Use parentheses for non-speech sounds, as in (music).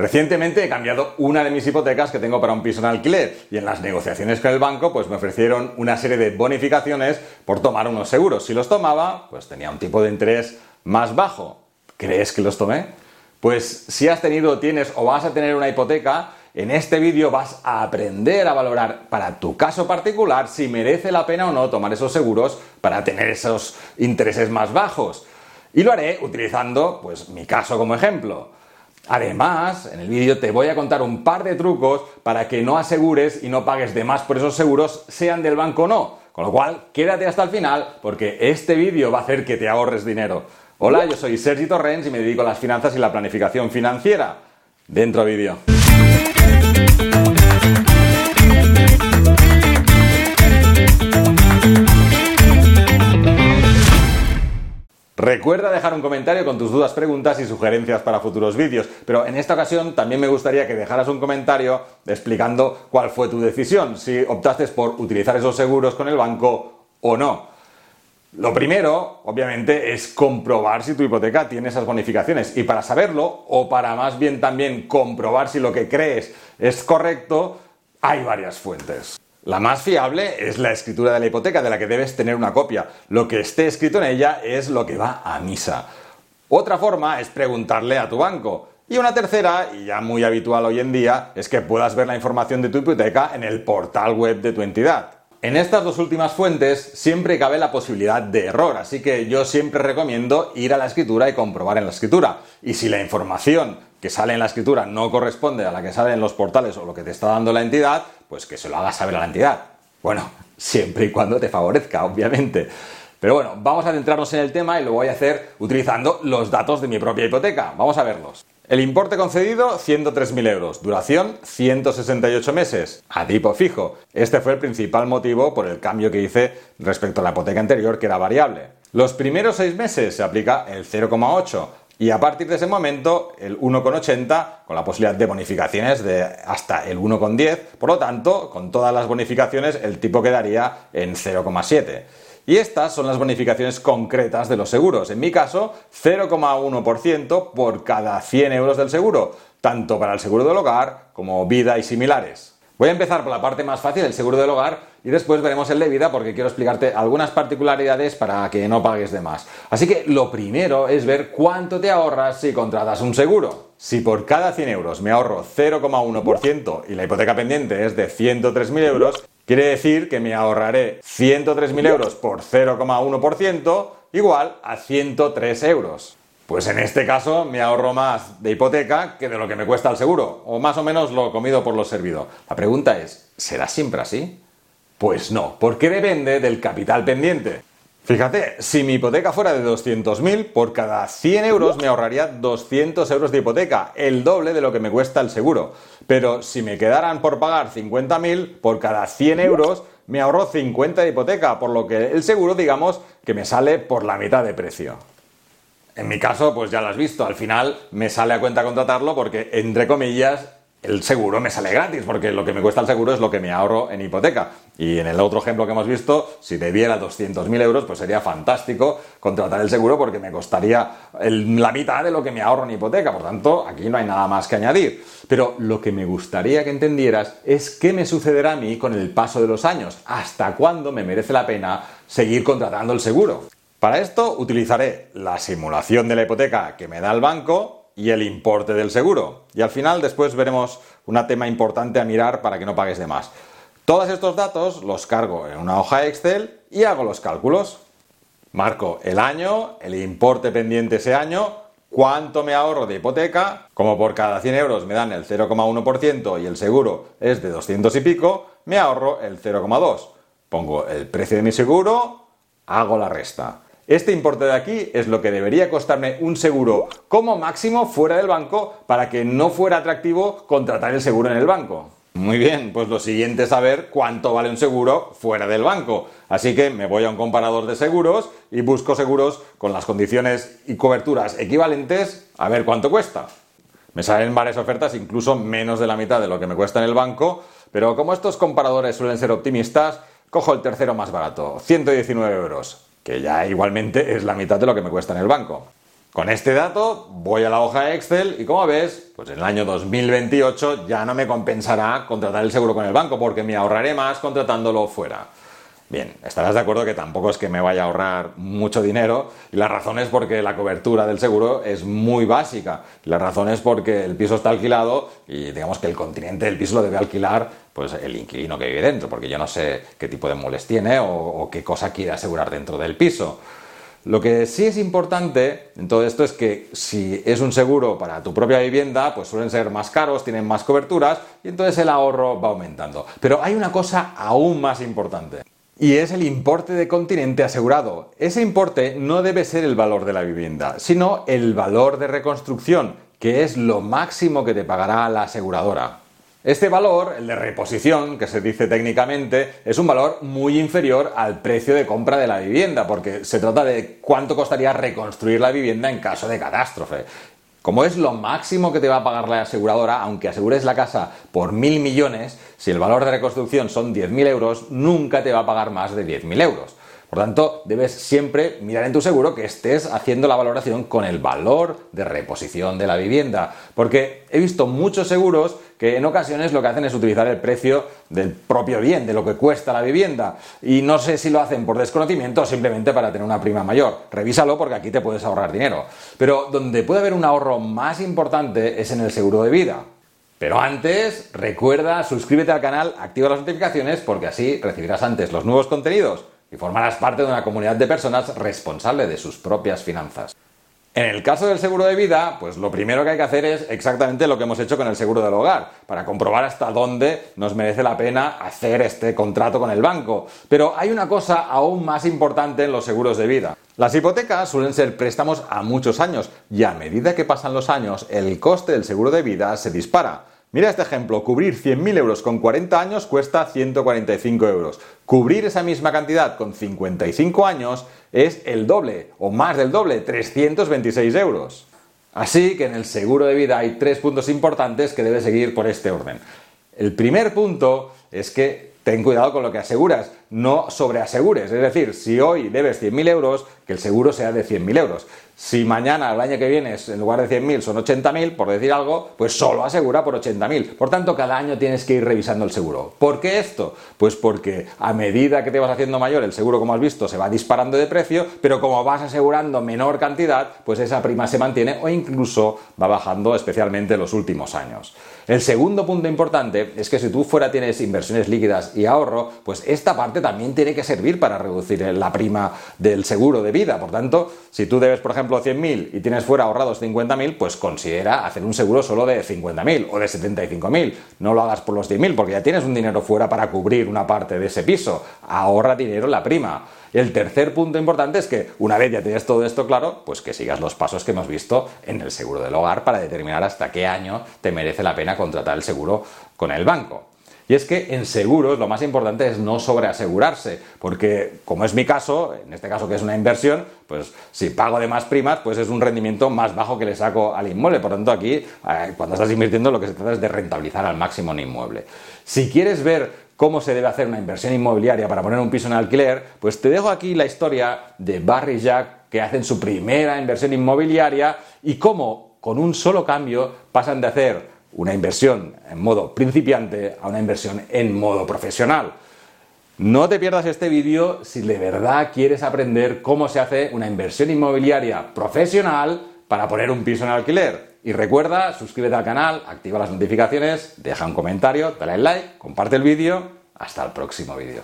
Recientemente he cambiado una de mis hipotecas que tengo para un piso en alquiler y en las negociaciones con el banco pues me ofrecieron una serie de bonificaciones por tomar unos seguros. Si los tomaba, pues tenía un tipo de interés más bajo. ¿Crees que los tomé? Pues si has tenido, tienes o vas a tener una hipoteca, en este vídeo vas a aprender a valorar para tu caso particular si merece la pena o no tomar esos seguros para tener esos intereses más bajos. Y lo haré utilizando pues mi caso como ejemplo. Además, en el vídeo te voy a contar un par de trucos para que no asegures y no pagues de más por esos seguros, sean del banco o no. Con lo cual, quédate hasta el final porque este vídeo va a hacer que te ahorres dinero. Hola, yo soy Sergi Torrens y me dedico a las finanzas y la planificación financiera. Dentro vídeo. Recuerda dejar un comentario con tus dudas, preguntas y sugerencias para futuros vídeos, pero en esta ocasión también me gustaría que dejaras un comentario explicando cuál fue tu decisión, si optaste por utilizar esos seguros con el banco o no. Lo primero, obviamente, es comprobar si tu hipoteca tiene esas bonificaciones. Y para saberlo, o para más bien también comprobar si lo que crees es correcto, hay varias fuentes. La más fiable es la escritura de la hipoteca, de la que debes tener una copia. Lo que esté escrito en ella es lo que va a misa. Otra forma es preguntarle a tu banco. Y una tercera, y ya muy habitual hoy en día, es que puedas ver la información de tu hipoteca en el portal web de tu entidad. En estas dos últimas fuentes siempre cabe la posibilidad de error, así que yo siempre recomiendo ir a la escritura y comprobar en la escritura. Y si la información que sale en la escritura no corresponde a la que sale en los portales o lo que te está dando la entidad, pues que se lo hagas saber a la entidad. Bueno, (laughs) siempre y cuando te favorezca, obviamente. Pero bueno, vamos a centrarnos en el tema y lo voy a hacer utilizando los datos de mi propia hipoteca. Vamos a verlos. El importe concedido, 103.000 euros. Duración, 168 meses. A tipo fijo. Este fue el principal motivo por el cambio que hice respecto a la hipoteca anterior, que era variable. Los primeros seis meses se aplica el 0,8 y a partir de ese momento el 1,80 con la posibilidad de bonificaciones de hasta el 1,10. Por lo tanto, con todas las bonificaciones el tipo quedaría en 0,7. Y estas son las bonificaciones concretas de los seguros. En mi caso, 0,1% por cada 100 euros del seguro, tanto para el seguro del hogar como vida y similares. Voy a empezar por la parte más fácil, el seguro del hogar, y después veremos el de vida porque quiero explicarte algunas particularidades para que no pagues de más. Así que lo primero es ver cuánto te ahorras si contratas un seguro. Si por cada 100 euros me ahorro 0,1% y la hipoteca pendiente es de 103.000 euros, Quiere decir que me ahorraré 103.000 euros por 0,1% igual a 103 euros. Pues en este caso me ahorro más de hipoteca que de lo que me cuesta el seguro, o más o menos lo comido por lo servido. La pregunta es, ¿será siempre así? Pues no, porque depende del capital pendiente. Fíjate, si mi hipoteca fuera de 200.000, por cada 100 euros me ahorraría 200 euros de hipoteca, el doble de lo que me cuesta el seguro. Pero si me quedaran por pagar 50.000, por cada 100 euros me ahorro 50 de hipoteca, por lo que el seguro, digamos, que me sale por la mitad de precio. En mi caso, pues ya lo has visto, al final me sale a cuenta contratarlo porque, entre comillas, el seguro me sale gratis, porque lo que me cuesta el seguro es lo que me ahorro en hipoteca. Y en el otro ejemplo que hemos visto, si debiera 200.000 euros, pues sería fantástico contratar el seguro porque me costaría la mitad de lo que me ahorro en hipoteca. Por tanto, aquí no hay nada más que añadir. Pero lo que me gustaría que entendieras es qué me sucederá a mí con el paso de los años. ¿Hasta cuándo me merece la pena seguir contratando el seguro? Para esto utilizaré la simulación de la hipoteca que me da el banco y el importe del seguro. Y al final después veremos un tema importante a mirar para que no pagues de más. Todos estos datos los cargo en una hoja Excel y hago los cálculos. Marco el año, el importe pendiente ese año, cuánto me ahorro de hipoteca, como por cada 100 euros me dan el 0,1% y el seguro es de 200 y pico, me ahorro el 0,2. Pongo el precio de mi seguro, hago la resta. Este importe de aquí es lo que debería costarme un seguro como máximo fuera del banco para que no fuera atractivo contratar el seguro en el banco. Muy bien, pues lo siguiente es saber cuánto vale un seguro fuera del banco. Así que me voy a un comparador de seguros y busco seguros con las condiciones y coberturas equivalentes a ver cuánto cuesta. Me salen varias ofertas, incluso menos de la mitad de lo que me cuesta en el banco, pero como estos comparadores suelen ser optimistas, cojo el tercero más barato, 119 euros que ya igualmente es la mitad de lo que me cuesta en el banco. Con este dato voy a la hoja Excel y como ves, pues en el año 2028 ya no me compensará contratar el seguro con el banco porque me ahorraré más contratándolo fuera. Bien, estarás de acuerdo que tampoco es que me vaya a ahorrar mucho dinero y la razón es porque la cobertura del seguro es muy básica. La razón es porque el piso está alquilado y digamos que el continente del piso lo debe alquilar pues el inquilino que vive dentro, porque yo no sé qué tipo de muebles tiene o, o qué cosa quiere asegurar dentro del piso. Lo que sí es importante en todo esto es que si es un seguro para tu propia vivienda, pues suelen ser más caros, tienen más coberturas y entonces el ahorro va aumentando. Pero hay una cosa aún más importante y es el importe de continente asegurado. Ese importe no debe ser el valor de la vivienda, sino el valor de reconstrucción, que es lo máximo que te pagará la aseguradora. Este valor, el de reposición, que se dice técnicamente, es un valor muy inferior al precio de compra de la vivienda, porque se trata de cuánto costaría reconstruir la vivienda en caso de catástrofe. Como es lo máximo que te va a pagar la aseguradora, aunque asegures la casa por mil millones, si el valor de reconstrucción son 10.000 euros, nunca te va a pagar más de 10.000 euros. Por tanto, debes siempre mirar en tu seguro que estés haciendo la valoración con el valor de reposición de la vivienda. Porque he visto muchos seguros que en ocasiones lo que hacen es utilizar el precio del propio bien, de lo que cuesta la vivienda. Y no sé si lo hacen por desconocimiento o simplemente para tener una prima mayor. Revísalo porque aquí te puedes ahorrar dinero. Pero donde puede haber un ahorro más importante es en el seguro de vida. Pero antes, recuerda, suscríbete al canal, activa las notificaciones porque así recibirás antes los nuevos contenidos y formarás parte de una comunidad de personas responsable de sus propias finanzas. En el caso del seguro de vida, pues lo primero que hay que hacer es exactamente lo que hemos hecho con el seguro del hogar, para comprobar hasta dónde nos merece la pena hacer este contrato con el banco. Pero hay una cosa aún más importante en los seguros de vida. Las hipotecas suelen ser préstamos a muchos años y a medida que pasan los años, el coste del seguro de vida se dispara. Mira este ejemplo, cubrir 100.000 euros con 40 años cuesta 145 euros. Cubrir esa misma cantidad con 55 años es el doble o más del doble, 326 euros. Así que en el seguro de vida hay tres puntos importantes que debes seguir por este orden. El primer punto es que ten cuidado con lo que aseguras, no sobreasegures. Es decir, si hoy debes 100.000 euros, que el seguro sea de 100.000 euros. Si mañana, el año que viene, en lugar de 100.000 son 80.000, por decir algo, pues solo asegura por 80.000. Por tanto, cada año tienes que ir revisando el seguro. ¿Por qué esto? Pues porque a medida que te vas haciendo mayor, el seguro, como has visto, se va disparando de precio, pero como vas asegurando menor cantidad, pues esa prima se mantiene o incluso va bajando, especialmente en los últimos años. El segundo punto importante es que si tú fuera tienes inversiones líquidas y ahorro, pues esta parte también tiene que servir para reducir la prima del seguro de vida. Por tanto, si tú debes, por ejemplo, 100.000 y tienes fuera ahorrados 50.000, pues considera hacer un seguro solo de 50.000 o de 75.000. No lo hagas por los 10.000 porque ya tienes un dinero fuera para cubrir una parte de ese piso. Ahorra dinero en la prima. El tercer punto importante es que una vez ya tienes todo esto claro, pues que sigas los pasos que hemos visto en el seguro del hogar para determinar hasta qué año te merece la pena contratar el seguro con el banco. Y es que en seguros lo más importante es no sobreasegurarse, porque como es mi caso, en este caso que es una inversión, pues si pago de más primas, pues es un rendimiento más bajo que le saco al inmueble. Por tanto, aquí, eh, cuando estás invirtiendo, lo que se trata es de rentabilizar al máximo un inmueble. Si quieres ver cómo se debe hacer una inversión inmobiliaria para poner un piso en alquiler, pues te dejo aquí la historia de Barry Jack, que hacen su primera inversión inmobiliaria y cómo con un solo cambio pasan de hacer una inversión en modo principiante a una inversión en modo profesional. No te pierdas este vídeo si de verdad quieres aprender cómo se hace una inversión inmobiliaria profesional para poner un piso en alquiler. Y recuerda, suscríbete al canal, activa las notificaciones, deja un comentario, dale like, comparte el vídeo. Hasta el próximo vídeo.